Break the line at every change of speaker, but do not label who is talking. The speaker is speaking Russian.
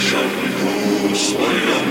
я живу в своем